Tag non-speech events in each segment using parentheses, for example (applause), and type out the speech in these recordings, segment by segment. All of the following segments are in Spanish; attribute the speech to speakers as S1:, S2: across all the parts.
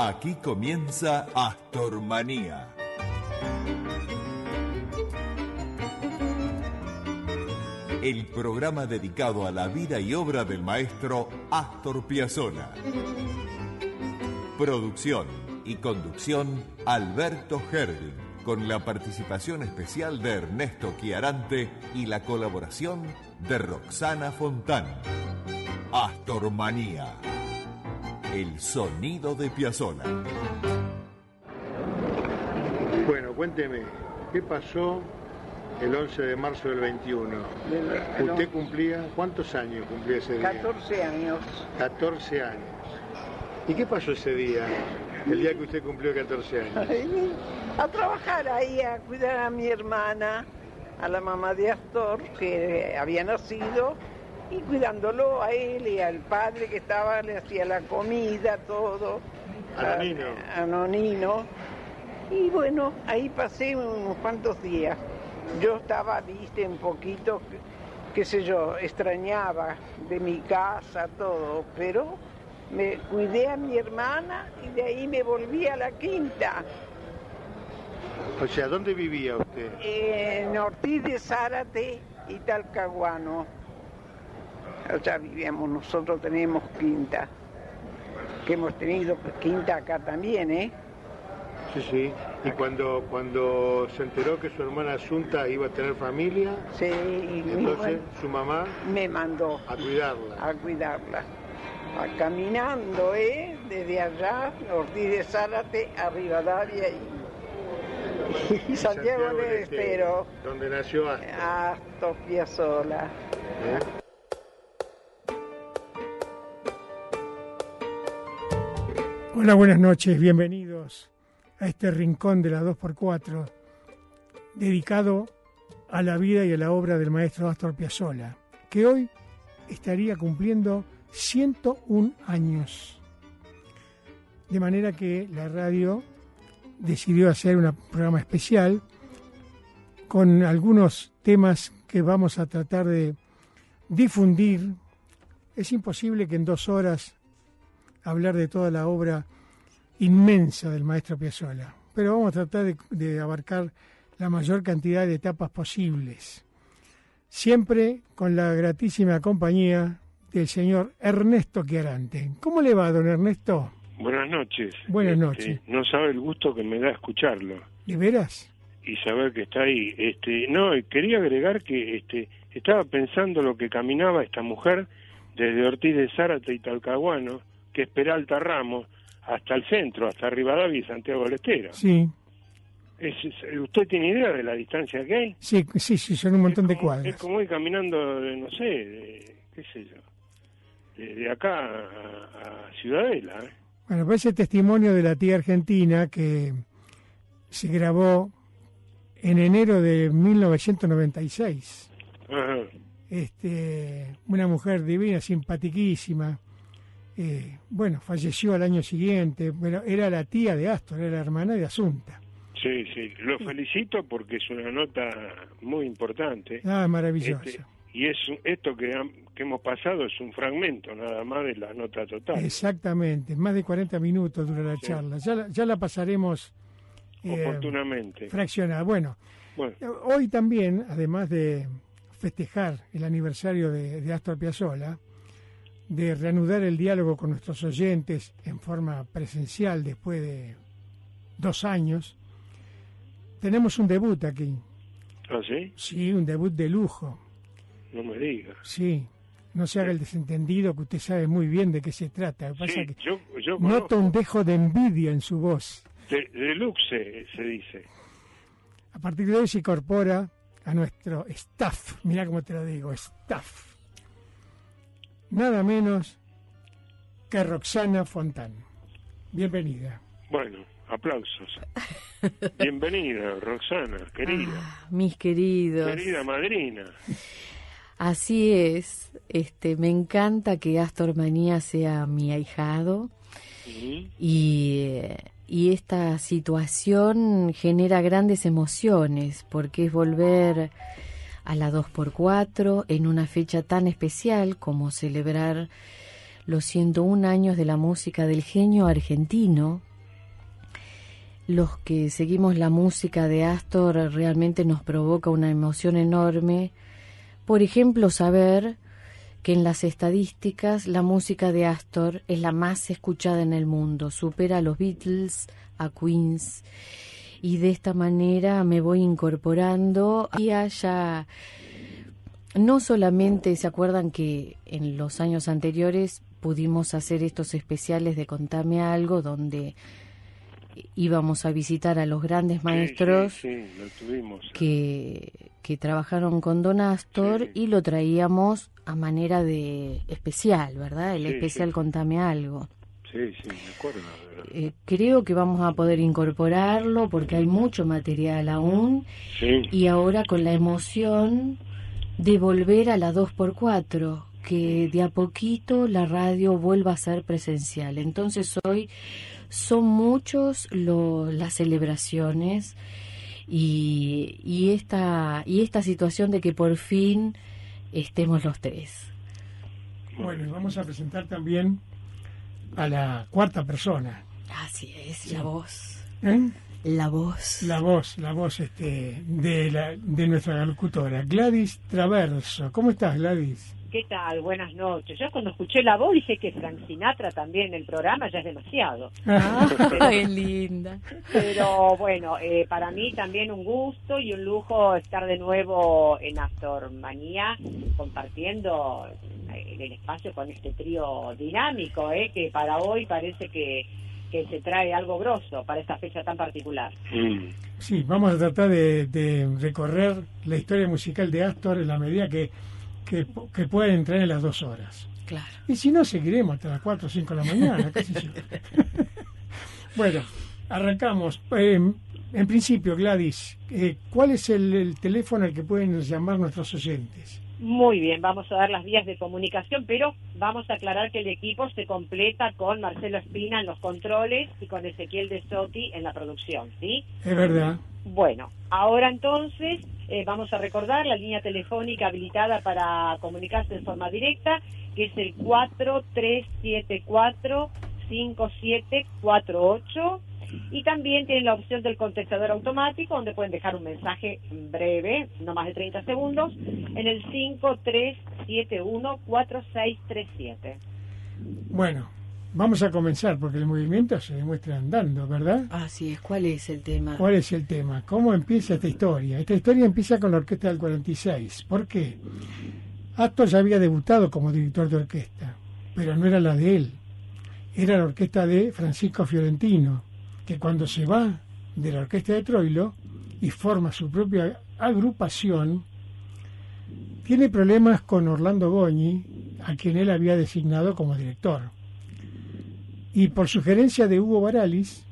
S1: Aquí comienza Astormanía. El programa dedicado a la vida y obra del maestro Astor Piazzolla. Producción y conducción Alberto Herding, con la participación especial de Ernesto Chiarante y la colaboración de Roxana Fontán. Astormanía. El sonido de Piazzolla.
S2: Bueno, cuénteme, ¿qué pasó el 11 de marzo del 21?
S3: Del-
S2: ¿Usted cumplía, cuántos años cumplía ese día?
S3: 14 años.
S2: 14 años. ¿Y qué pasó ese día? El día que usted cumplió 14 años.
S3: A trabajar ahí, a cuidar a mi hermana, a la mamá de Astor, que había nacido, y cuidándolo a él y al padre que estaba, le hacía la comida, todo.
S2: A Nonino.
S3: A, a Nonino. Y bueno, ahí pasé unos cuantos días. Yo estaba, viste, un poquito, qué sé yo, extrañaba de mi casa, todo, pero me cuidé a mi hermana y de ahí me volví a la quinta.
S2: O sea, ¿dónde vivía usted?
S3: En Ortiz de Zárate y Talcahuano. Allá vivíamos, nosotros tenemos quinta. Que hemos tenido quinta acá también, ¿eh?
S2: Sí, sí. Y cuando, cuando se enteró que su hermana Asunta iba a tener familia,
S3: Sí,
S2: entonces su mamá
S3: me mandó
S2: a cuidarla.
S3: a cuidarla. A caminando, ¿eh? Desde allá, Ortiz de Zárate a Rivadavia y, (laughs) y Santiago del Estero.
S2: Donde nació Astor.
S3: Astor Piazzolla.
S2: ¿eh?
S4: Hola, buenas noches, bienvenidos a este rincón de la 2x4 dedicado a la vida y a la obra del maestro Astor Piazzolla, que hoy estaría cumpliendo 101 años. De manera que la radio decidió hacer un programa especial con algunos temas que vamos a tratar de difundir. Es imposible que en dos horas hablar de toda la obra inmensa del maestro Piazzolla, pero vamos a tratar de, de abarcar la mayor cantidad de etapas posibles, siempre con la gratísima compañía del señor Ernesto Chiarante. ¿Cómo le va, don Ernesto?
S5: Buenas noches.
S4: Buenas
S5: Este,
S4: noches.
S5: No sabe el gusto que me da escucharlo
S4: ¿De veras?
S5: y saber que está ahí. Este, no, quería agregar que este, estaba pensando lo que caminaba esta mujer desde Ortiz de Zárate y Talcahuano, que es Peralta Ramos, hasta el centro, hasta Rivadavia y Santiago del Estero.
S4: Sí,
S5: Es- es- ¿Usted tiene idea de la distancia que hay?
S4: sí, sí, sí, son un montón de cuadras.
S5: Es como ir caminando, de, no sé, de- qué sé yo, de, de acá a, a Ciudadela. ¿eh?
S4: Bueno, pues ese testimonio de la tía argentina que se grabó en enero de 1996.
S5: Ajá.
S4: este, una mujer divina, simpatiquísima. Eh, bueno, falleció al año siguiente, pero era la tía de Astor, era la hermana de Asunta.
S5: Sí, sí, lo felicito porque es una nota muy importante.
S4: Ah, maravillosa.
S5: Este, y es esto que, han- que hemos pasado es un fragmento nada más de la nota total.
S4: Exactamente, más de 40 minutos dura la
S5: Sí.
S4: charla. Ya la, ya la pasaremos eh,
S5: Oportunamente.
S4: fraccionada. Bueno,
S5: Bueno,
S4: hoy también, además de festejar el aniversario de, de Astor Piazzolla, de reanudar el diálogo con nuestros oyentes en forma presencial después de dos años, tenemos un debut aquí.
S5: ¿ah, sí?
S4: Sí, un debut de lujo.
S5: No me diga.
S4: Sí. No se haga el desentendido, que usted sabe muy bien de qué se trata. Lo que pasa
S5: Sí,
S4: que
S5: yo, yo
S4: noto un dejo de envidia en su voz.
S5: De, deluxe se, se dice.
S4: A partir de hoy se incorpora a nuestro staff. Mira cómo te lo digo, staff. Nada menos que Roxana Fontán. Bienvenida.
S5: Bueno, aplausos. (laughs) Bienvenida, Roxana, querida.
S6: Ah, mis queridos.
S5: Querida madrina.
S6: Así es. Este, me encanta que Astor Manía sea mi ahijado y, y esta situación genera grandes emociones porque es volver a la 2x4 en una fecha tan especial como celebrar los 101 años de la música del genio argentino los que seguimos la música de Astor realmente nos provoca una emoción enorme. Por ejemplo, saber que en las estadísticas la música de Astor es la más escuchada en el mundo, supera a los Beatles, a Queens, y de esta manera me voy incorporando y haya no solamente se acuerdan que en los años anteriores pudimos hacer estos especiales de Contame algo donde íbamos a visitar a los grandes maestros que, que trabajaron con Don Astor y lo traíamos a manera de especial, ¿verdad? El especial Contame algo.
S5: Sí, sí, me acuerdo.
S6: Eh, creo que vamos a poder incorporarlo porque hay mucho material aún y ahora con la emoción de volver a la 2x4 que de a poquito la radio vuelva a ser presencial. Entonces hoy son muchos las celebraciones y, y, esta, y esta situación de que por fin estemos los tres.
S4: Bueno, vamos a presentar también a la cuarta persona.
S6: Así es, la voz.
S4: ¿Eh?
S6: La voz.
S4: La voz, la voz este, de, la, de nuestra locutora, Gladys Traverso. ¿Cómo estás, Gladys?
S7: ¿Qué tal? Buenas noches. Yo cuando escuché la voz dije que Frank Sinatra también en el programa ya es demasiado. (laughs)
S6: Ah, qué linda.
S7: Pero bueno, eh, para mí también un gusto y un lujo estar de nuevo en Manía compartiendo eh, el espacio con este trío dinámico, eh, que para hoy parece que, que se trae algo grosso para esta fecha tan particular.
S4: Sí, vamos a tratar de, de recorrer la historia musical de Astor en la medida que que, pueden entrar en las dos horas.
S6: Claro.
S4: Y si no, seguiremos hasta las 4 o 5 de la mañana, (laughs) bueno, arrancamos. Eh, en principio, Gladys, eh, ¿cuál es el, teléfono al que pueden llamar nuestros oyentes?
S7: Muy bien, vamos a dar las vías de comunicación, pero vamos a aclarar que el equipo se completa con Marcelo Espina en los controles y con Ezequiel de Sotti en la producción, ¿sí?
S4: Es verdad.
S7: Bueno, ahora entonces eh, vamos a recordar la línea telefónica habilitada para comunicarse de forma directa, que es el 4374-5748. Y también tienen la opción del contestador automático, donde pueden dejar un mensaje breve, no más de 30 segundos, en el 5371-4637.
S4: Bueno, Vamos a comenzar porque el movimiento se demuestra andando, ¿verdad?
S6: Así es. ¿Cuál es el tema?
S4: ¿Cuál es el tema? ¿Cómo empieza esta historia? Esta historia empieza con la orquesta del 46. ¿Por qué? Astor ya había debutado como director de orquesta, pero no era la de él. Era la orquesta de Francisco Fiorentino, que cuando se va de la orquesta de Troilo y forma su propia agrupación, tiene problemas con Orlando Goñi, a quien él había designado como director y por sugerencia de Hugo Baralis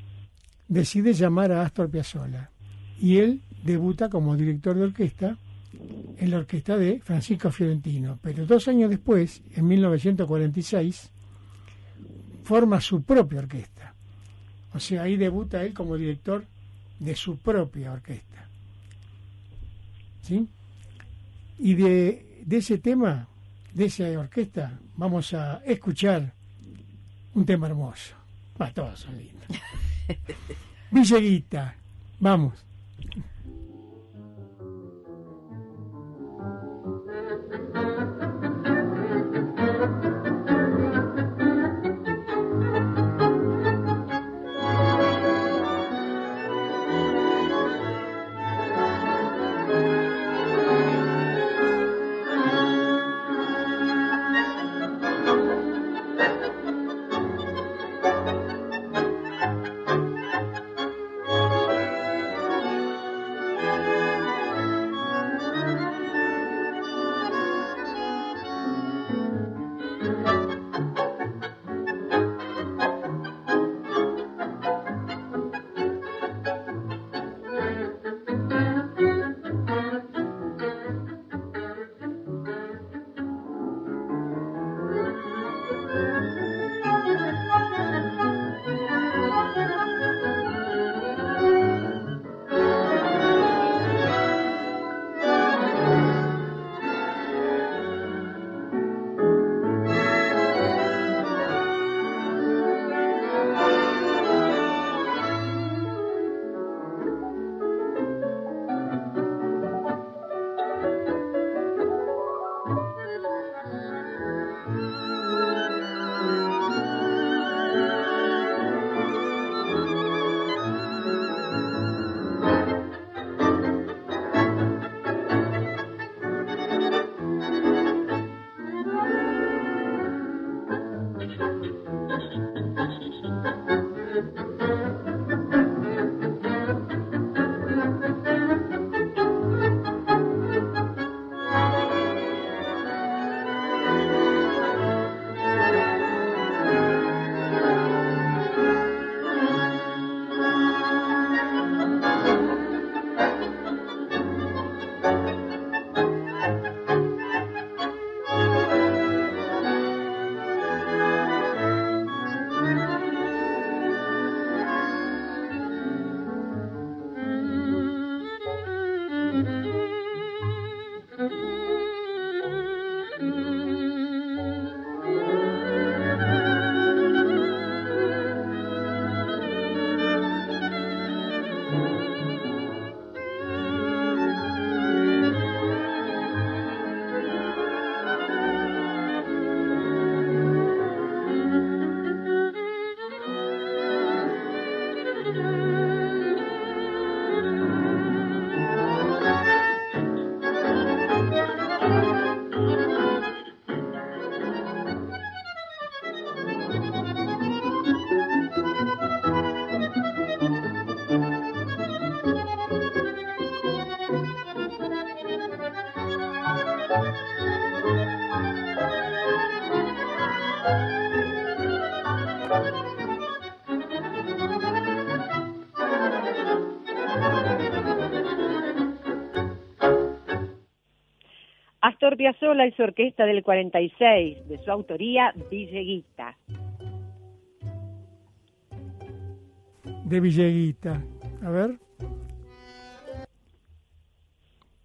S4: decide llamar a Astor Piazzolla y él debuta como director de orquesta en la orquesta de Francisco Fiorentino, pero dos años después, en 1946, forma su propia orquesta. O sea, ahí debuta él como director de su propia orquesta. ¿Sí? Y de, de ese tema, de esa orquesta, vamos a escuchar un tema hermoso. Va, todos son lindos. (laughs) Villeguita, vamos.
S7: Piazzolla y su orquesta del 46, de su autoría Villeguita.
S4: De Villeguita. A ver.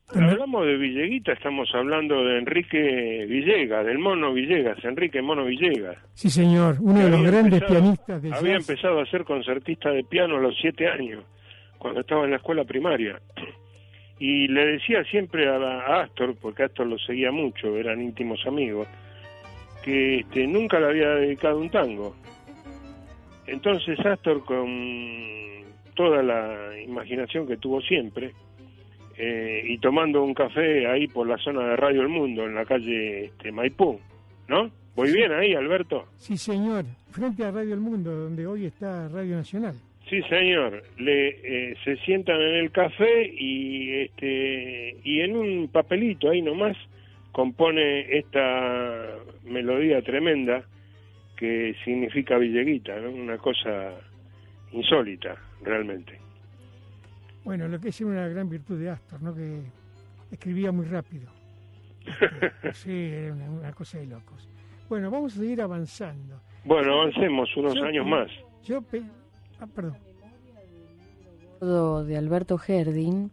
S5: Cuando hablamos de Villeguita, estamos hablando de Enrique Villegas, del Mono Villegas, Enrique Mono Villegas.
S4: Sí, señor, uno de los
S5: Había
S4: grandes
S5: empezado-
S4: pianistas de
S5: Había
S4: jazz.
S5: empezado a ser concertista de piano a los siete años, cuando estaba en la escuela primaria. Y le decía siempre a, a Astor, porque Astor lo seguía mucho, eran íntimos amigos, que este, nunca le había dedicado un tango. Entonces Astor, con toda la imaginación que tuvo siempre, eh, y tomando un café ahí por la zona de Radio El Mundo, en la calle este, Maipú, ¿no? ¿Voy bien ahí, Alberto?
S4: Sí, señor, frente a Radio El Mundo, donde hoy está Radio Nacional.
S5: Sí, señor. Le, eh, se sientan en el café y, este, y en un papelito ahí nomás compone esta melodía tremenda que significa Villeguita, ¿no? Una cosa insólita, realmente.
S4: Bueno, lo que es una gran virtud de Astor, ¿no? Que escribía muy rápido. (laughs) Sí, era una, una cosa de locos. Bueno, vamos a seguir avanzando.
S5: Bueno, avancemos unos
S4: Yo-
S5: años más.
S4: Yo, ah, perdón.
S6: de Alberto Herdin,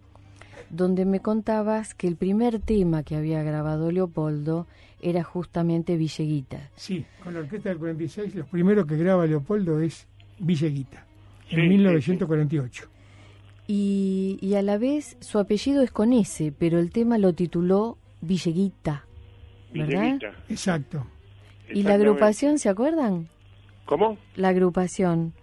S6: donde me contabas que el primer tema que había grabado Leopoldo era justamente Villeguita.
S4: Sí, con la orquesta del 46, lo primero que graba Leopoldo es Villeguita, en
S5: Sí, sí,
S4: 1948.
S6: Y, y a la vez su apellido es con S, pero el tema lo tituló Villeguita. ¿Verdad?
S5: Villeguita.
S4: Exacto.
S6: ¿Y la agrupación, se acuerdan?
S5: ¿Cómo?
S6: La agrupación.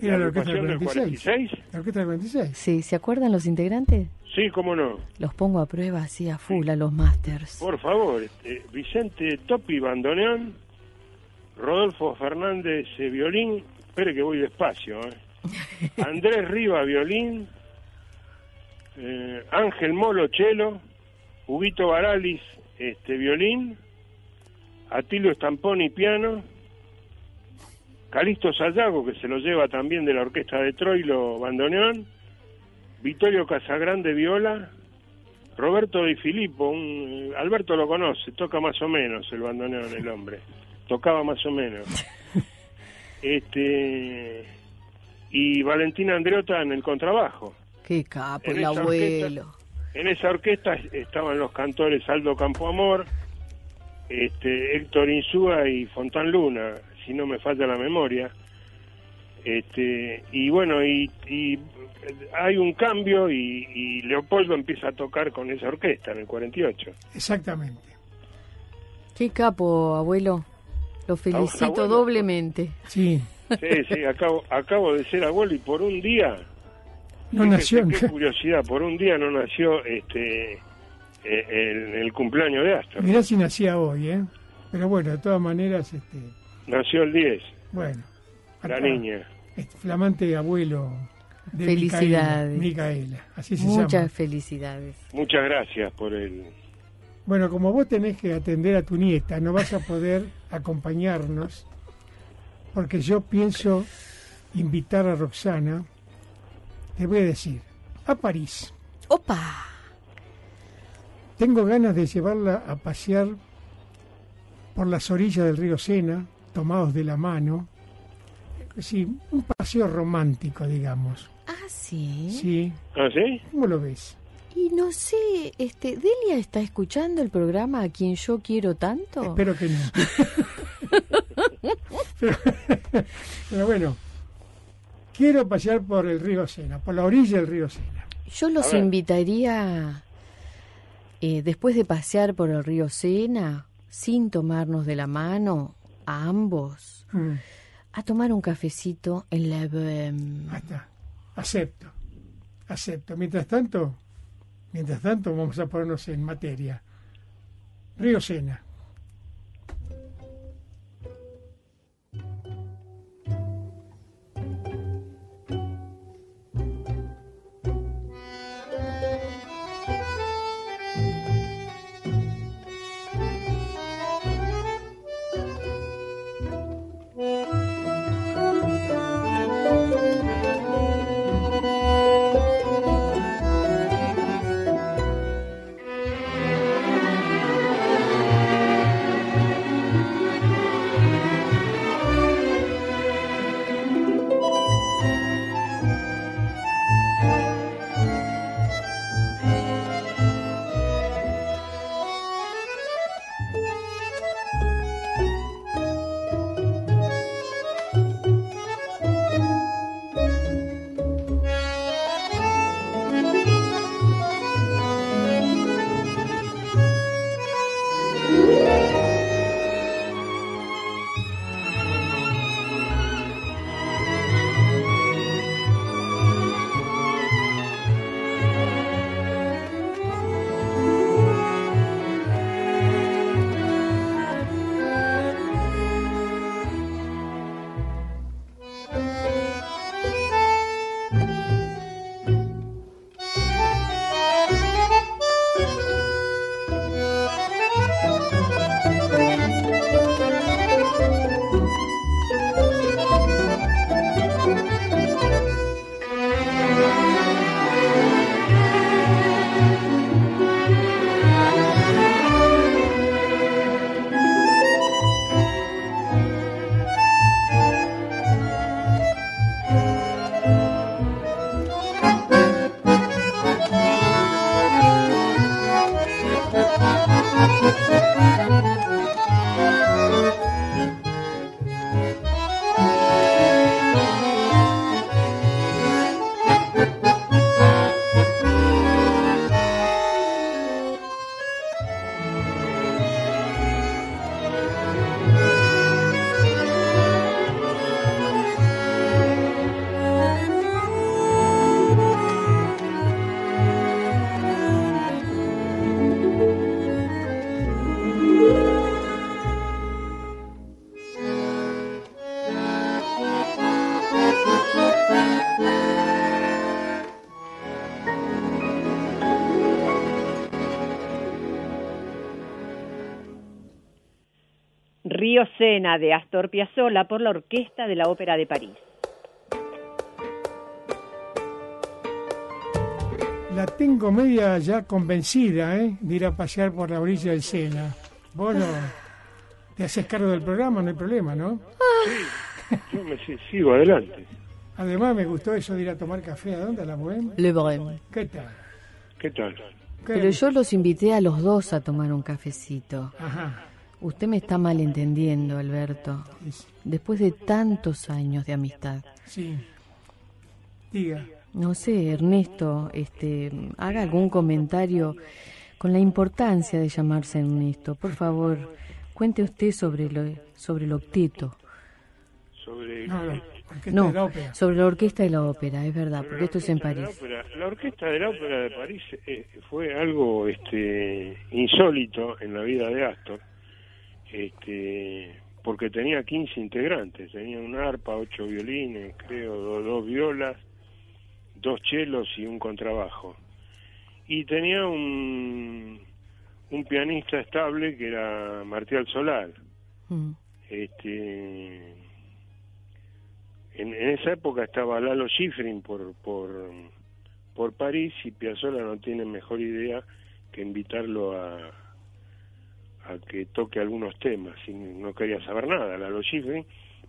S4: Era la, orquesta del
S5: agrupación
S4: 46.
S5: 46?
S4: La orquesta del 46.
S6: Sí, ¿se acuerdan los integrantes?
S5: Sí, cómo no.
S6: Los pongo a prueba así a full a los masters.
S5: Por favor, este, Vicente Topi, bandoneón, Rodolfo Fernández, eh, violín, espere que voy despacio, eh. (laughs) Andrés Riva, violín, eh, Ángel Molo, chelo, Huguito Baralis, este, violín, Atilio Stamponi, piano, Calixto Sayago, que se lo lleva también de la orquesta de Troilo, bandoneón, Vittorio Casagrande, viola, Roberto Di Filippo, un, Alberto lo conoce, toca más o menos el bandoneón, el hombre. Tocaba más o menos. (laughs) Este y Valentina Andreota en el contrabajo.
S6: Qué capo,
S5: En
S6: el abuelo.
S5: En esa orquesta estaban los cantores Aldo Campoamor, este, Héctor Insúa y Fontán Luna, si no me falla la memoria. Este, y bueno, y, y hay un cambio y, y Leopoldo empieza a tocar con esa orquesta en el 48.
S4: Exactamente.
S6: Qué capo, abuelo. Lo felicito
S5: abuelo.
S6: doblemente.
S4: Sí.
S5: Sí, sí, acabo, acabo de ser abuelo y por un día,
S4: No nació.
S5: qué curiosidad, por un día no nació este eh, el, el cumpleaños de Astor.
S4: Mirá si nacía hoy, ¿eh? Pero bueno, de todas maneras, este,
S5: Nació el 10,
S4: bueno.
S5: la
S4: acá,
S5: niña.
S4: este flamante abuelo de
S6: Felicidades.
S4: Micaela, Micaela, así se
S6: Muchas
S4: llama.
S6: felicidades.
S5: Muchas gracias por el...
S4: Bueno, como vos tenés que atender a tu nieta, no vas a poder (laughs) acompañarnos, porque yo pienso invitar a Roxana, te voy a decir, a París.
S6: ¡Opa!
S4: Tengo ganas de llevarla a pasear por las orillas del río Sena, tomados de la mano. Sí, un paseo romántico, digamos.
S6: Ah, sí.
S4: Sí,
S5: ¿Ah, sí?
S4: ¿cómo lo ves?
S6: Y no sé, este, ¿Delia está escuchando el programa a quien yo quiero tanto?
S4: Espero que no. (laughs) pero, pero bueno, quiero pasear por el río Sena, por la orilla del río Sena.
S6: Yo los invitaría, eh, después de pasear por el río Sena, sin tomarnos de la mano, a ambos,
S4: Mm,
S6: a tomar un cafecito en la...
S4: Acepto, acepto. Mientras tanto, mientras tanto vamos a ponernos en materia. Río Sena.
S7: Sena de Astor Piazzolla por la Orquesta de la Ópera de París.
S4: La tengo media ya convencida ¿eh? de ir a pasear por la orilla del Sena. Vos no, te haces cargo del programa, no hay problema, ¿no?
S5: Yo me si- sigo adelante.
S4: Además me gustó eso de ir a tomar café. ¿A dónde? ¿A la Bohème?
S6: Le Brem.
S4: ¿Qué tal?
S5: ¿Qué tal?
S4: ¿Qué?
S6: Pero yo los invité a los dos a tomar un cafecito.
S4: Ajá.
S6: Usted me está malentendiendo, Alberto.
S4: Es-
S6: Después de tantos años de amistad.
S4: Sí. Diga.
S6: No sé, Ernesto, este, haga algún comentario con la importancia de llamarse Ernesto. Por favor, cuente usted sobre lo, sobre el octeto.
S5: Sobre
S4: No, no. Orquesta
S6: No,
S4: de la ópera.
S6: sobre la orquesta de la ópera, es verdad,
S5: sobre
S6: porque
S5: la
S6: esto es en
S5: la
S6: París.
S5: Ópera. La orquesta de la ópera de París eh, fue algo este insólito en la vida de Astor, este porque tenía 15 integrantes, tenía una arpa, ocho violines, creo, do- dos violas, dos chelos y un contrabajo. Y tenía un, un pianista estable que era Martial Solar.
S6: Mm.
S5: Este, en, en esa época estaba Lalo Schifrin por, por, por París y Piazzolla no tiene mejor idea que invitarlo a, a que toque algunos temas y no quería saber nada Lalo Schifrin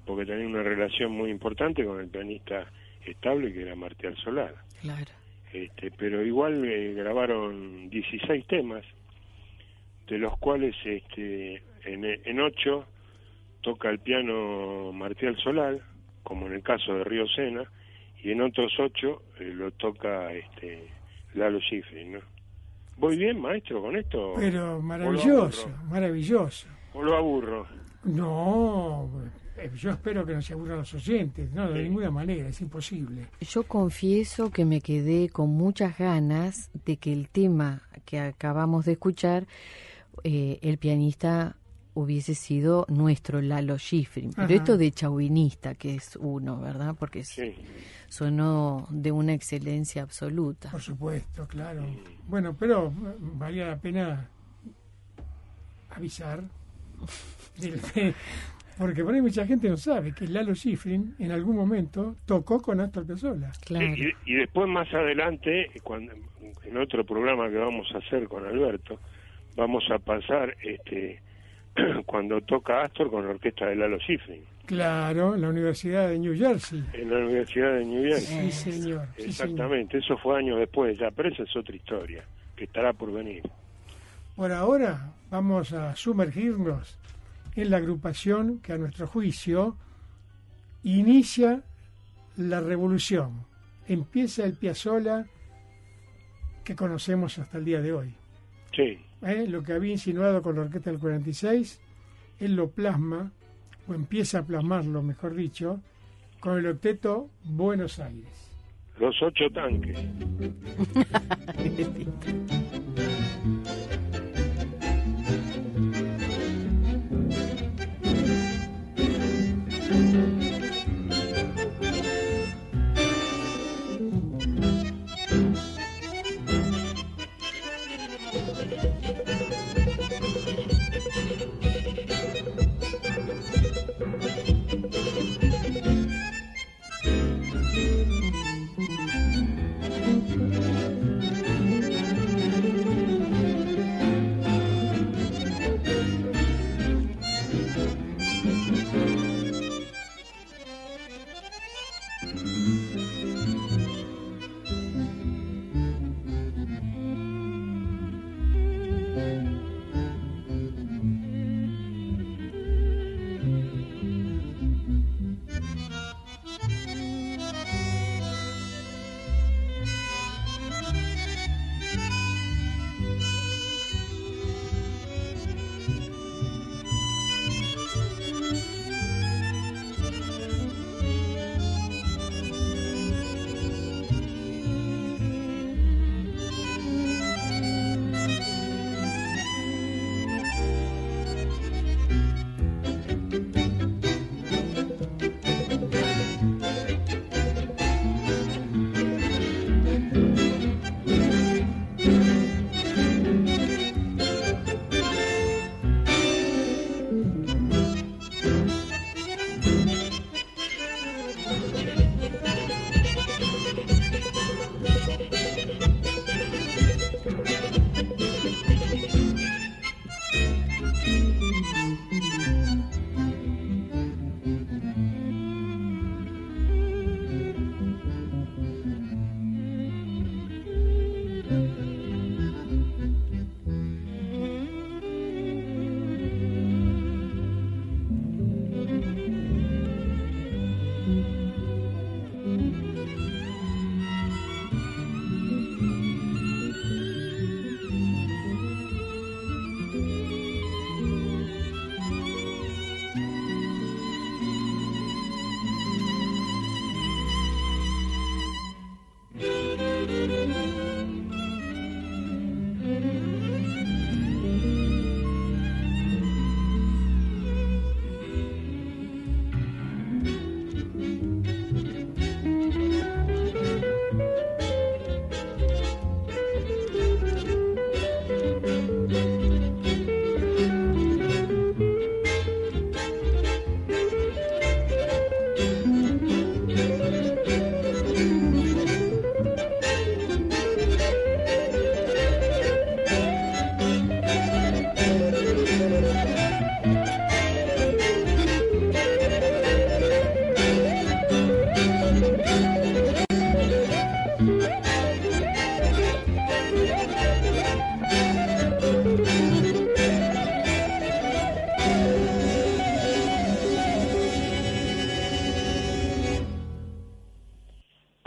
S5: porque tenía una relación muy importante con el pianista estable que era Martial Solar
S6: Claro.
S5: este, pero igual eh, grabaron 16 temas, de los cuales este, en, en ocho toca el piano Martial Solar, como en el caso de Río Sena, y en otros ocho eh, lo toca este, Lalo Schifrin, ¿no? ¿Voy bien, maestro, con esto?
S4: Pero
S5: ¿O lo
S4: maravilloso, maravilloso.
S5: ¿O lo aburro?
S4: No, eh, yo espero que no se aburran los oyentes. No, de
S5: Sí.
S4: ninguna manera, es imposible.
S6: Yo confieso que me quedé con muchas ganas de que el tema que acabamos de escuchar, eh, el pianista hubiese sido nuestro Lalo Schifrin. Pero
S4: Ajá.
S6: esto de chauvinista, que es uno, ¿verdad? Porque es-
S5: Sí.
S6: sonó de una excelencia absoluta.
S4: Por supuesto, claro. Bueno, pero eh, valía la pena avisar. del- porque por ahí mucha gente no sabe que Lalo Schifrin en algún momento tocó con Astor Piazzolla.
S6: Claro.
S5: Y, y después más adelante, cuando, en otro programa que vamos a hacer con Alberto, vamos a pasar este (clears throat) cuando toca Astor con la orquesta de Lalo Schifrin
S4: Claro, en la Universidad de New Jersey.
S5: en la Universidad de New Jersey.
S4: Sí, señor. sí, señor.
S5: Exactamente, eso fue años después ya, pero esa es otra historia que estará por venir.
S4: Por ahora vamos a sumergirnos en la agrupación que a nuestro juicio inicia la revolución. Empieza el Piazzolla que conocemos hasta el día de hoy.
S5: Sí,
S4: ¿eh? Lo que había insinuado con la orquesta del 46, él lo plasma, o empieza a plasmarlo, mejor dicho, con el octeto Buenos Aires.
S5: los ocho tanques. (laughs)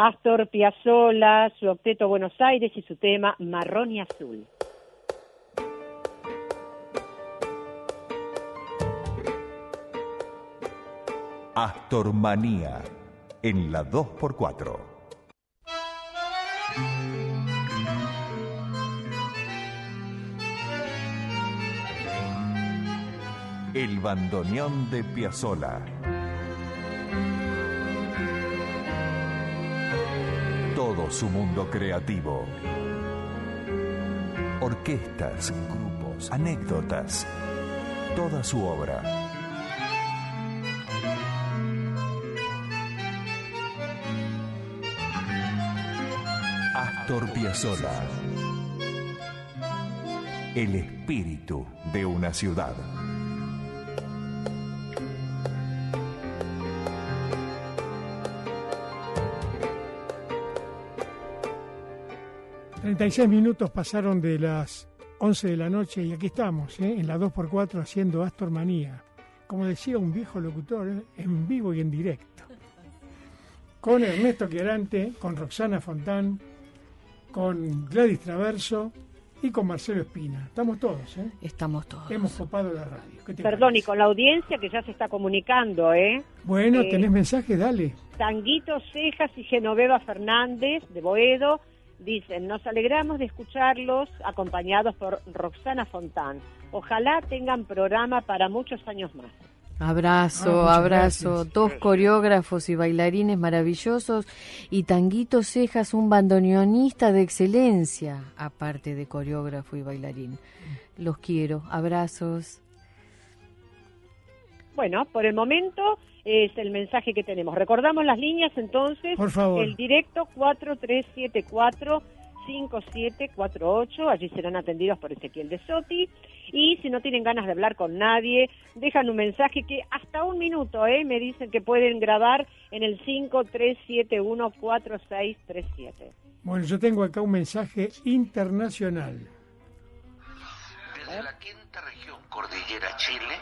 S7: Astor Piazzolla, su octeto Buenos Aires y su tema Marrón y Azul.
S1: Astor Manía en la 2x4. El bandoneón de Piazzolla. Su mundo creativo. Orquestas, grupos, anécdotas, toda su obra. Astor Piazzolla. El espíritu de una ciudad.
S4: 36 minutos pasaron de las 11 de la noche y aquí estamos, ¿eh? en la 2x4 haciendo Astor Manía. Como decía un viejo locutor, ¿eh? en vivo y en directo. Con Ernesto Quierante, con Roxana Fontán, con Gladys Traverso y con Marcelo Espina. Estamos todos, ¿eh?
S6: Estamos todos.
S4: Hemos copado la radio.
S7: Perdón, y con la audiencia que ya se está comunicando, ¿eh?
S4: Bueno, tenés mensaje, dale.
S7: Tanguito Cejas y Genoveva Fernández de Boedo Dicen, nos alegramos de escucharlos acompañados por Roxana Fontán. Ojalá tengan programa para muchos años más.
S6: Abrazo, ah, abrazo. Dos coreógrafos y bailarines maravillosos y Tanguito Cejas, un bandoneonista de excelencia, aparte de coreógrafo y bailarín. Los quiero. Abrazos.
S7: Bueno, por el momento es el mensaje que tenemos. Recordamos las líneas entonces.
S4: Por favor.
S7: El directo 4374 5748, allí serán atendidos por Ezequiel de Soti. Y si no tienen ganas de hablar con nadie, dejan un mensaje que hasta un minuto, ¿eh? me dicen que pueden grabar en el 53714637.
S4: Bueno, yo tengo acá un mensaje internacional.
S8: Desde la quinta región Cordillera Chile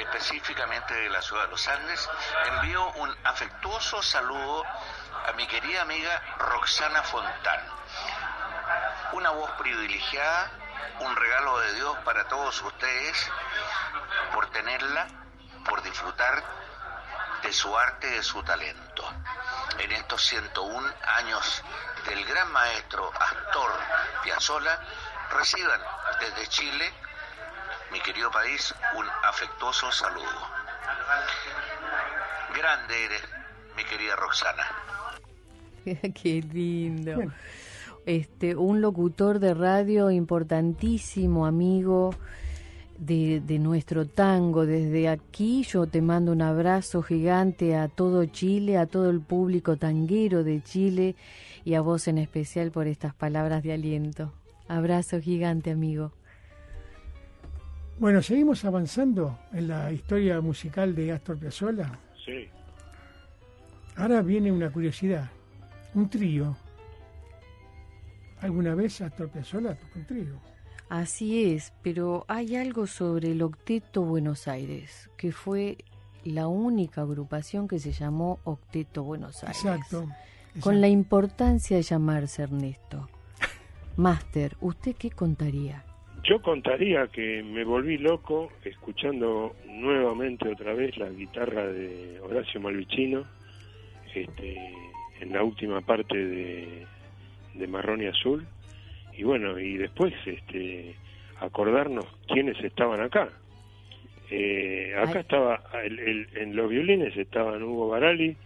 S8: específicamente de la ciudad de los Andes, envío un afectuoso saludo a mi querida amiga Roxana Fontán. Una voz privilegiada, un regalo de Dios para todos ustedes por tenerla, por disfrutar de su arte, de su talento. En estos 101 años del gran maestro Astor Piazzolla, reciban desde Chile mi querido país, un afectuoso saludo. Grande eres, mi querida Roxana. (laughs)
S6: Qué lindo. Este, un locutor de radio importantísimo, amigo de, de, nuestro tango. Desde aquí yo te mando un abrazo gigante a todo Chile, a todo el público tanguero de Chile y a vos en especial por estas palabras de aliento. Abrazo gigante, amigo.
S4: Bueno, seguimos avanzando en la historia musical de Astor Piazzolla.
S5: Sí.
S4: Ahora viene una curiosidad, un trío. alguna vez Astor Piazzolla tocó un trío.
S6: Así es, pero hay algo sobre el Octeto Buenos Aires, que fue la única agrupación que se llamó Octeto Buenos Aires.
S4: Exacto.
S6: Con la importancia de llamarse Ernesto. Máster, ¿usted qué contaría?
S5: Yo contaría que me volví loco escuchando nuevamente otra vez la guitarra de Horacio Malvicino este, en la última parte de, de Marrón y Azul. Y bueno y después este acordarnos quiénes estaban acá. Eh, acá estaba en los violines estaban Hugo Barali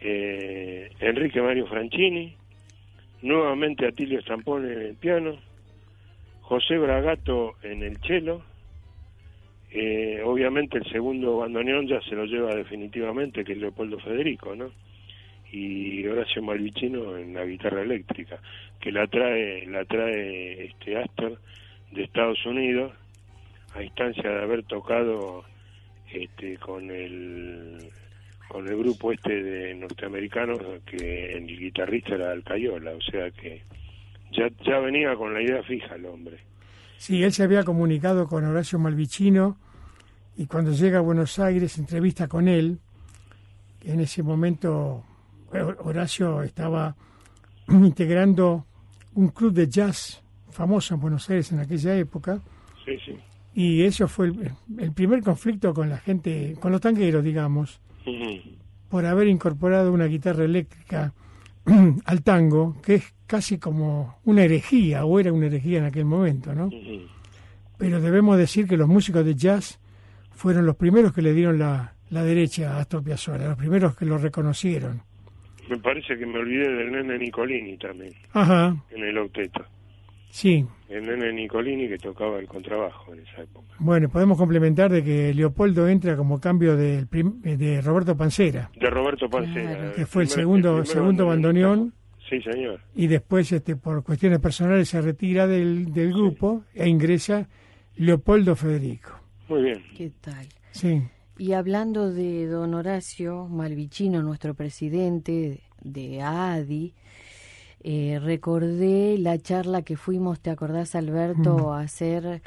S5: eh, Enrique Mario Franchini nuevamente Atilio Stampone en el piano José Bragato en el cello eh, obviamente el segundo bandoneón ya se lo lleva definitivamente que es Leopoldo Federico no y Horacio Malvicino en la guitarra eléctrica, que la trae, la trae este Astor de Estados Unidos a instancia de haber tocado este con el con el grupo este de norteamericanos que el guitarrista era Alcayola, o sea que ya, ya venía con la idea fija el hombre.
S4: Sí, él se había comunicado con Horacio Malvicino y cuando llega a Buenos Aires entrevista con él, en ese momento Horacio estaba (clears throat) integrando un club de jazz famoso en Buenos Aires en aquella época.
S5: Sí, sí.
S4: Y eso fue el, primer conflicto con la gente, con los tangueros, digamos, por haber incorporado una guitarra eléctrica (clears throat) al tango, que es casi como una herejía, o era una herejía en aquel momento, ¿no? Pero debemos decir que los músicos de jazz fueron los primeros que le dieron la, la derecha a Astor Piazzolla, los primeros que lo reconocieron.
S5: Me parece que me olvidé del nene Nicolini también.
S4: Ajá.
S5: En el octeto.
S4: Sí.
S5: El nene Nicolini que tocaba el contrabajo en esa época.
S4: Bueno, podemos complementar de que Leopoldo entra como cambio de, de Roberto Pancera.
S5: De Roberto Pancera.
S4: Que fue el, segundo, segundo bandoneón.
S5: Sí, señor.
S4: Y después, este, por cuestiones personales, se retira del, del grupo e ingresa Leopoldo Federico.
S5: Muy bien.
S6: ¿Qué tal?
S4: Sí.
S6: Y hablando de don Horacio Malvicino, nuestro presidente de ADI, eh, recordé la charla que fuimos, ¿te acordás Alberto, a hacer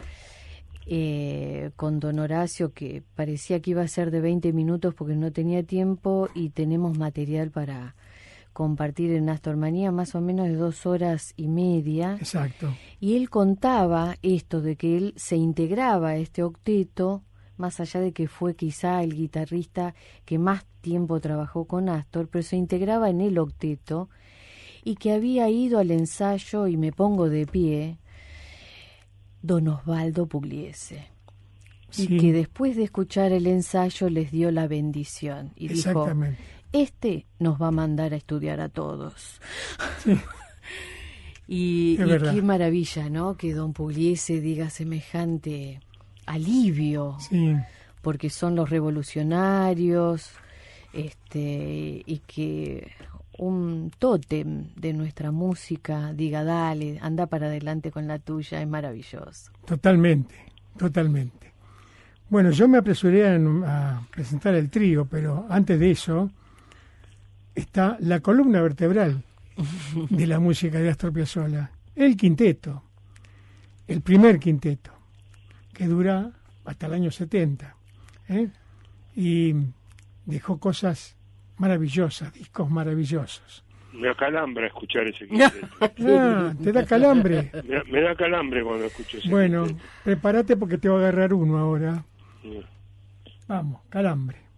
S6: eh, con don Horacio, que parecía que iba a ser de 20 minutos porque no tenía tiempo y tenemos material para compartir en Astormanía más o menos de dos horas y media.
S4: Exacto.
S6: Y él contaba esto de que él se integraba a este octeto más allá de que fue quizá el guitarrista que más tiempo trabajó con Astor, pero se integraba en el octeto y que había ido al ensayo, y me pongo de pie, don Osvaldo Pugliese. Y que después de escuchar el ensayo les dio la bendición y dijo, este nos va a mandar a estudiar a todos. (laughs) y, y qué maravilla, ¿no? Que don Pugliese diga semejante alivio, porque son los revolucionarios, este, y que un tótem de nuestra música diga, dale, anda para adelante con la tuya, es maravilloso.
S4: Totalmente, totalmente. Bueno, yo me apresuré a, presentar el trío, pero antes de eso está la columna vertebral de la música de Astor Piazzolla, el quinteto, el primer quinteto que dura hasta el año 70. ¿eh? Y dejó cosas maravillosas, discos maravillosos.
S5: Me da calambre escuchar ese (laughs)
S4: ah, ¿Te da calambre?
S5: Me da, calambre cuando escucho ese
S4: Bueno, prepárate porque te va a agarrar uno ahora. Vamos, calambre.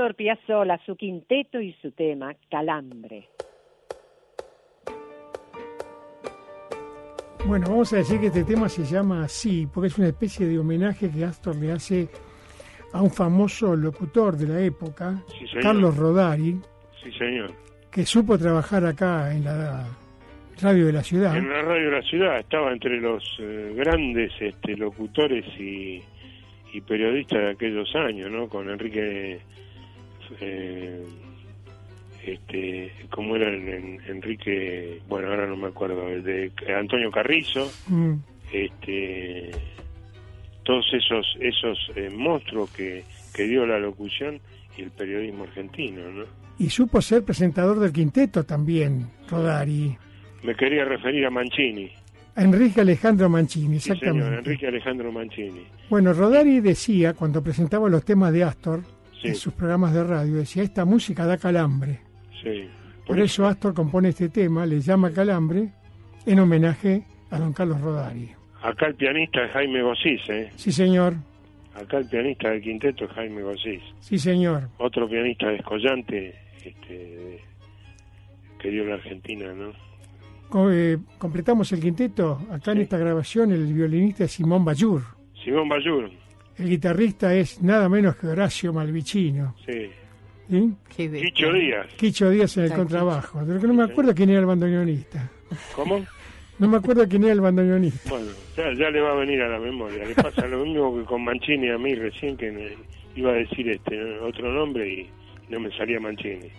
S7: Astor Piazzolla, su quinteto y su tema, Calambre.
S4: Bueno, vamos a decir que este tema se llama así, porque es una especie de homenaje que Astor le hace a un famoso locutor de la época,
S5: Sí, señor.
S4: Carlos Rodari,
S5: Sí, señor.
S4: que supo trabajar acá en la radio de la ciudad.
S5: En la radio de la ciudad estaba entre los eh, grandes este, locutores y, y periodistas de aquellos años, ¿no? Con Enrique, eh, este, ¿cómo era el- en- Enrique? Bueno, ahora no me acuerdo, el de Antonio Carrizo,
S4: Mm.
S5: este, todos esos esos eh, monstruos que, que dio la locución y el periodismo argentino, ¿no?
S4: Y supo ser presentador del quinteto también, Rodari.
S5: Me quería referir a Mancini.
S4: Enrique Alejandro Mancini,
S5: Sí,
S4: exactamente.
S5: señor, Enrique Alejandro Mancini.
S4: Bueno, Rodari decía, cuando presentaba los temas de Astor,
S5: Sí.
S4: en sus programas de radio, decía, esta música da calambre.
S5: Sí.
S4: Por eso Astor compone este tema, le llama Calambre, en homenaje a don Carlos Rodari.
S5: Acá el pianista es Jaime Gosís, ¿eh?
S4: Sí, señor.
S5: Acá el pianista del quinteto es Jaime Gosís.
S4: Sí, señor.
S5: Otro pianista descollante este, que dio la Argentina, ¿no?
S4: Co- eh, completamos el quinteto. Acá en esta grabación el violinista es Simón Bayur.
S5: Simón Bayur,
S4: El guitarrista es nada menos que Horacio Malvicino.
S5: sí.
S4: ¿sí?
S6: Qué bestia.
S5: Quicho Díaz,
S4: Quicho Díaz en el contrabajo. De lo que no me acuerdo quién era el bandoneonista.
S5: ¿cómo?
S4: No me acuerdo quién era el bandoneonista.
S5: Bueno, ya, ya le va a venir a la memoria. Le pasa lo mismo que con Mancini a mí recién, que me iba a decir este otro nombre y no me salía Mancini.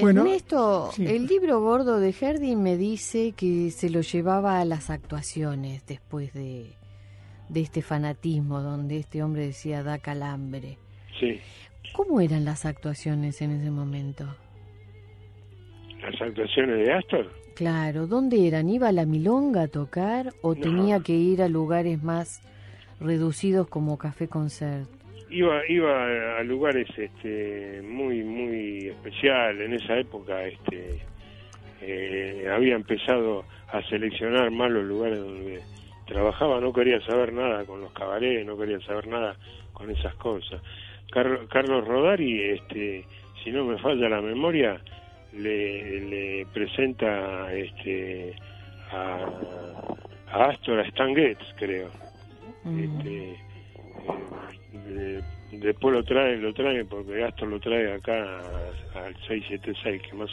S4: Bueno,
S6: Ernesto,
S4: sí.
S6: el libro gordo de Herding me dice que se lo llevaba a las actuaciones después de, de este fanatismo donde este hombre decía da calambre.
S5: Sí,
S6: ¿Cómo eran las actuaciones en ese momento?
S5: las actuaciones de Astor.
S6: Claro, ¿dónde eran? ¿Iba a la milonga a tocar o
S5: No.
S6: tenía que ir a lugares más reducidos como Café Concert?
S5: iba iba a lugares este muy muy especial en esa época este eh, había empezado a seleccionar más los lugares donde trabajaba no quería saber nada con los cabarets no quería saber nada con esas cosas Car- Carlos Rodari este si no me falla la memoria le, le presenta este a, a Astor a Stan Getz creo
S6: Mm.
S5: este, eh, de- después lo trae, lo trae porque Astor lo trae acá al 676, que más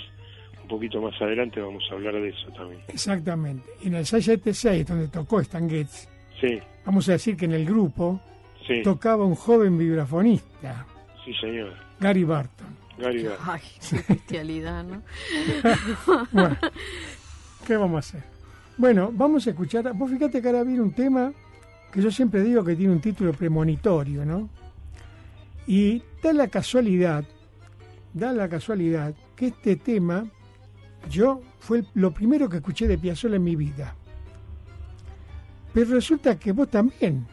S5: un poquito más adelante vamos a hablar de eso también.
S4: Exactamente. Y en el 676, donde tocó Stan Getz,
S5: Sí,
S4: vamos a decir que en el grupo
S5: sí,
S4: tocaba un joven vibrafonista,
S5: sí señor.
S4: Gary Barton.
S5: Gary Gar-
S6: Ay, qué bestialidad, ¿no? (laughs)
S4: Bueno, ¿qué vamos a hacer? Bueno, vamos a escuchar. Vos fíjate que ahora viene un tema que yo siempre digo que tiene un título premonitorio, ¿no? Y da la casualidad, da la casualidad que este tema yo fue el- lo primero que escuché de Piazzolla en mi vida. Pero resulta que vos también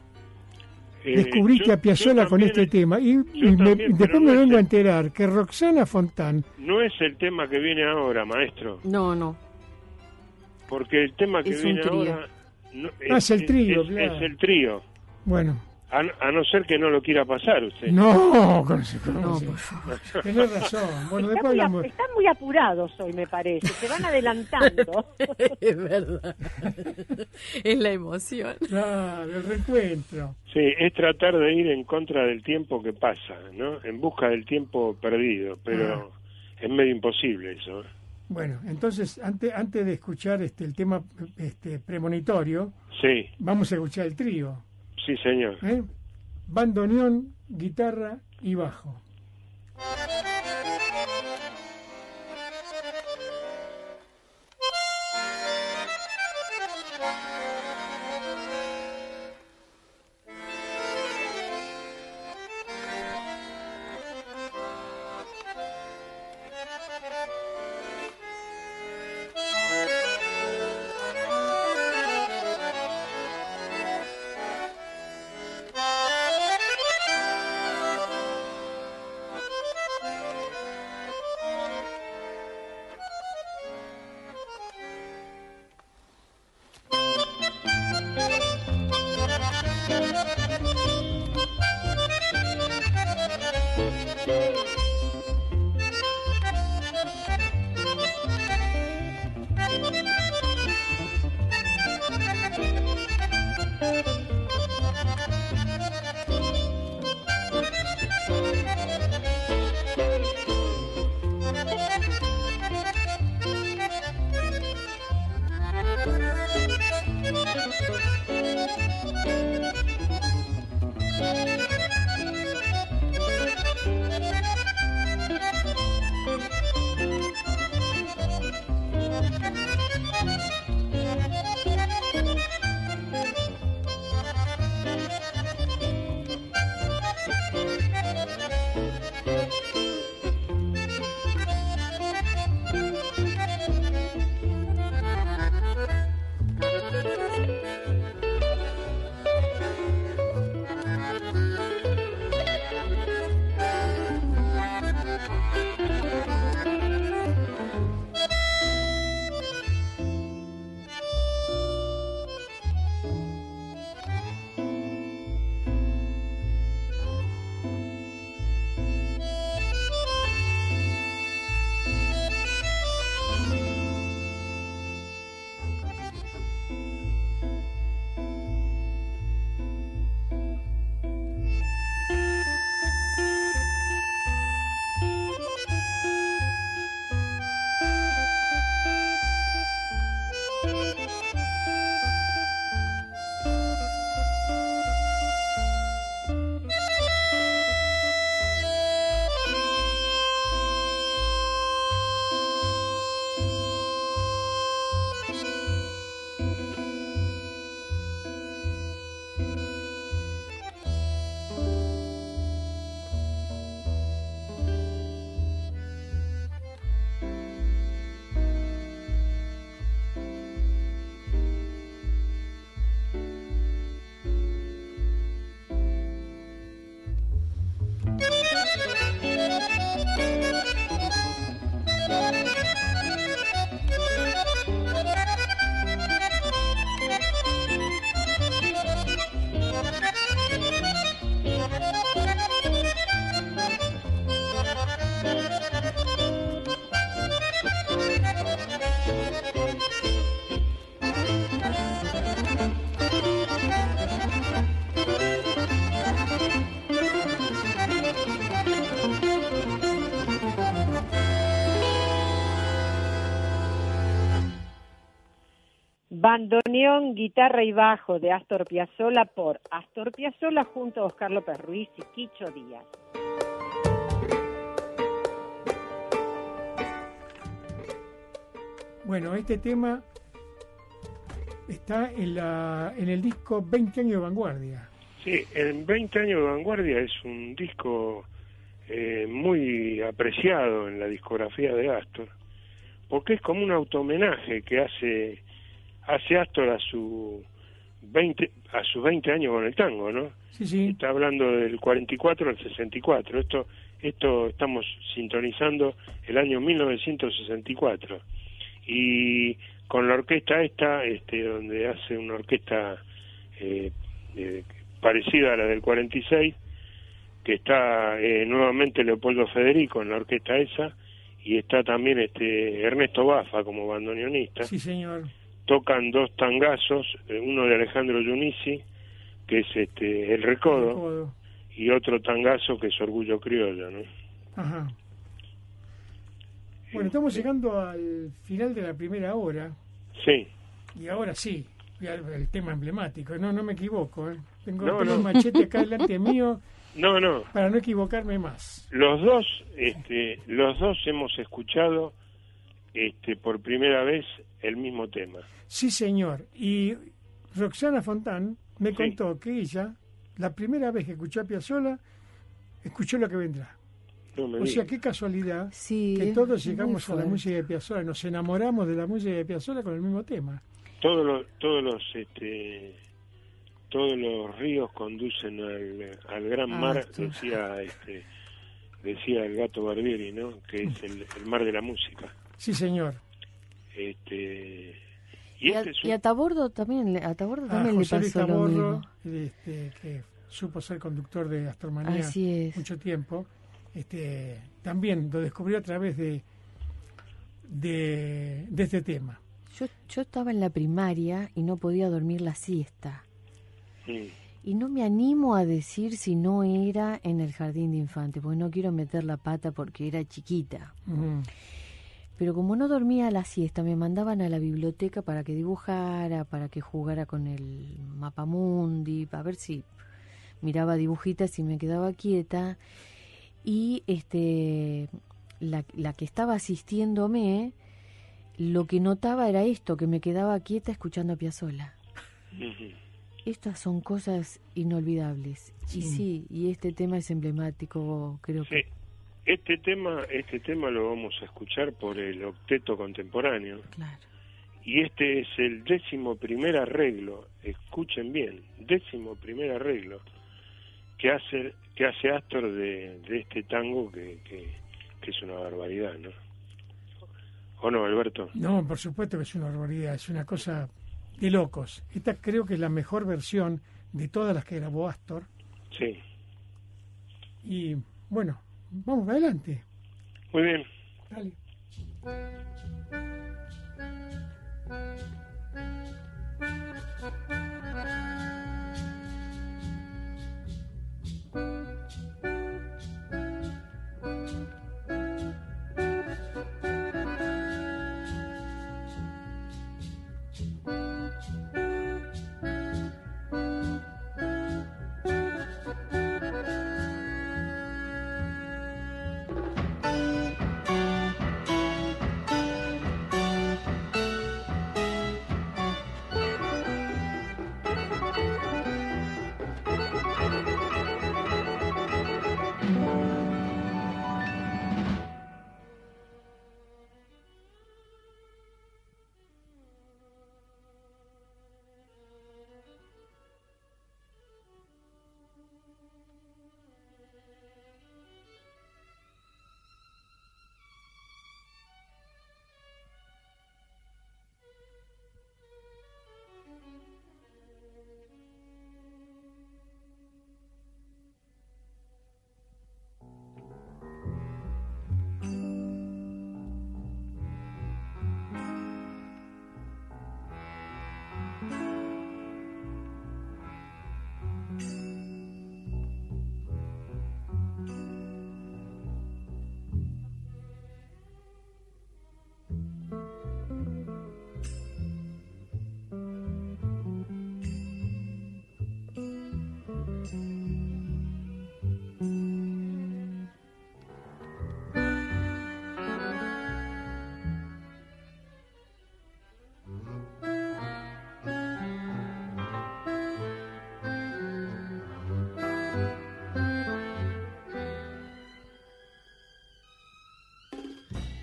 S5: Eh,
S4: descubriste
S5: yo-
S4: a Piazzolla con este tema. Y,
S5: yo
S4: y me-
S5: también, pero
S4: después me
S5: no es
S4: vengo a enterar que Roxana Fontán
S5: No es el tema que viene ahora, maestro,
S6: No, no.
S5: porque el tema que
S6: Es un
S5: viene
S6: trío.
S5: ahora no-
S4: Ah, es el trío,
S5: es,
S4: claro.
S5: es el trío.
S4: Bueno,
S5: A, a no ser que no lo quiera pasar usted.
S4: no, con ese- con
S6: No, por favor.
S4: Tenés razón. Bueno, después
S7: muy,
S4: hablamos.
S7: están muy apurados hoy, me parece. Se van adelantando. (laughs)
S6: Es verdad. Es la emoción.
S4: Claro, el reencuentro.
S5: Sí, es tratar de ir en contra del tiempo que pasa, ¿no? En busca del tiempo perdido, pero es medio imposible eso. ¿eh?
S4: Bueno, entonces, antes, antes de escuchar este, el tema este, premonitorio,
S5: Sí,
S4: vamos a escuchar el trío.
S5: Sí, señor.
S4: ¿eh? bandoneón, guitarra y bajo.
S7: Bandoneón, guitarra y bajo de Astor Piazzolla por Astor Piazzolla junto a Oscar López Ruiz y Quicho Díaz.
S4: Bueno, este tema está en, la, en el disco 20 años de vanguardia.
S5: Sí, en 20 años de vanguardia es un disco eh, muy apreciado en la discografía de Astor, porque es como un automenaje que hace hace Astor a su 20 a sus 20 años con el tango, ¿no?
S4: Sí, sí.
S5: Está hablando del 44 al 64. Esto esto estamos sintonizando el año 1964 y con la orquesta esta, este, donde hace una orquesta eh, eh, parecida a la del 46, que está eh, nuevamente Leopoldo Federico en la orquesta esa y está también este Ernesto Bafa como bandoneonista.
S4: Sí, señor
S5: tocan dos tangazos, eh, uno de Alejandro Yunisi, que es este El Recodo, y otro tangazo que es Orgullo Criollo, ¿no?
S4: Ajá. Bueno, estamos llegando al final de la primera hora.
S5: Sí.
S4: Y ahora sí, el tema emblemático. No, no me equivoco. ¿eh? Tengo,
S5: No,
S4: tengo
S5: no.
S4: un machete acá delante (laughs) mío
S5: No, no.
S4: para no equivocarme más.
S5: Los dos, este, los dos hemos escuchado este, por primera vez el mismo tema.
S4: Sí, señor. Y Roxana Fontán me
S5: Sí.
S4: contó que ella, la primera vez que escuchó a Piazzolla, escuchó lo que vendrá.
S5: No me
S4: O sea, qué casualidad
S6: Sí,
S4: que todos llegamos a la música de Piazzolla, nos enamoramos de la música de Piazzolla con el mismo tema.
S5: todos los, todos los, este, todos los ríos conducen al, al gran
S6: Ah,
S5: mar,
S6: esto.
S5: decía, este, decía el gato Barbieri, ¿no? Que es el, el mar de la música.
S4: Sí, señor.
S5: Este, y
S6: Y a,
S5: este es
S6: y
S5: un-
S6: a Tabordo también, le- a Tabordo
S4: A
S6: también le
S4: José
S6: pasó lo
S4: Taborro,
S6: mismo.
S4: este, que supo ser conductor de Astromanía
S6: Así es.
S4: mucho tiempo, este, también lo descubrió a través de, de, de este tema.
S6: Yo, yo estaba en la primaria y no podía dormir la siesta. Y no me animo a decir si no era en el jardín de infantes, porque no quiero meter la pata porque era chiquita.
S4: Ujú.
S6: Pero como no dormía la siesta, me mandaban a la biblioteca para que dibujara, para que jugara con el mapamundi, para ver si miraba dibujitas y me quedaba quieta. Y este la, la que estaba asistiéndome, lo que notaba era esto, que me quedaba quieta escuchando a Piazzolla. Estas son cosas inolvidables. Y
S4: Sí.
S6: sí, y este tema es emblemático, creo
S5: Sí.
S6: que.
S5: Este tema, este tema lo vamos a escuchar por el octeto contemporáneo.
S6: Claro.
S5: Y este es el décimo primer arreglo, escuchen bien, décimo primer arreglo que hace que hace Astor de, de este tango que, que, que es una barbaridad, ¿no? ¿O no, Alberto?
S4: No, por supuesto que es una barbaridad, es una cosa de locos. Esta creo que es la mejor versión de todas las que grabó Astor.
S5: Sí.
S4: Y bueno, vamos adelante.
S5: Muy bien.
S4: Dale.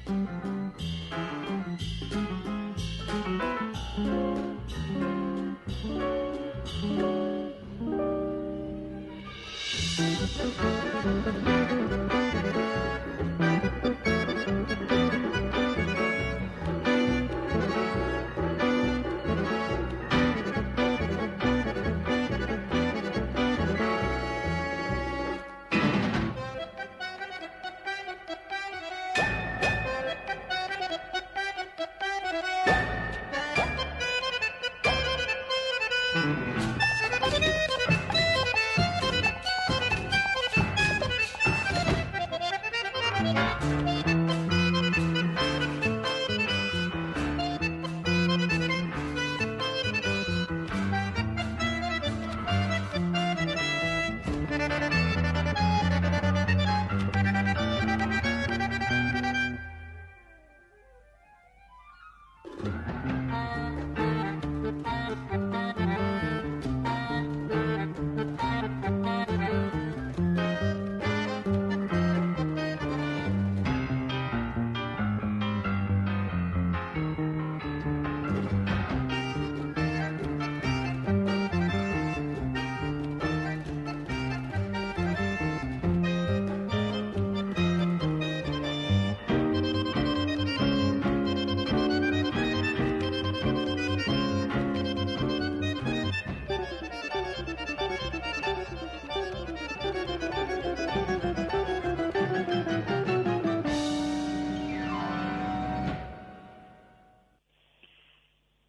S4: Mm-hmm.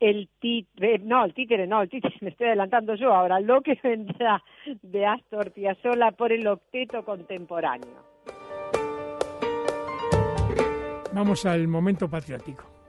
S7: el títere, no, el títere, no, el títere, (laughs) me estoy adelantando yo ahora, lo que vendrá de Astor Piazzolla por el octeto contemporáneo.
S9: Vamos al momento patriótico.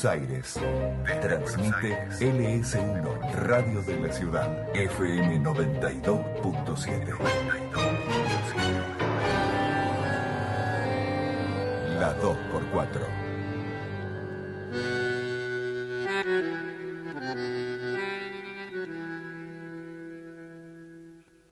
S1: Buenos Aires, transmite LS1 Radio de la Ciudad, FM 92.7. La 2x4.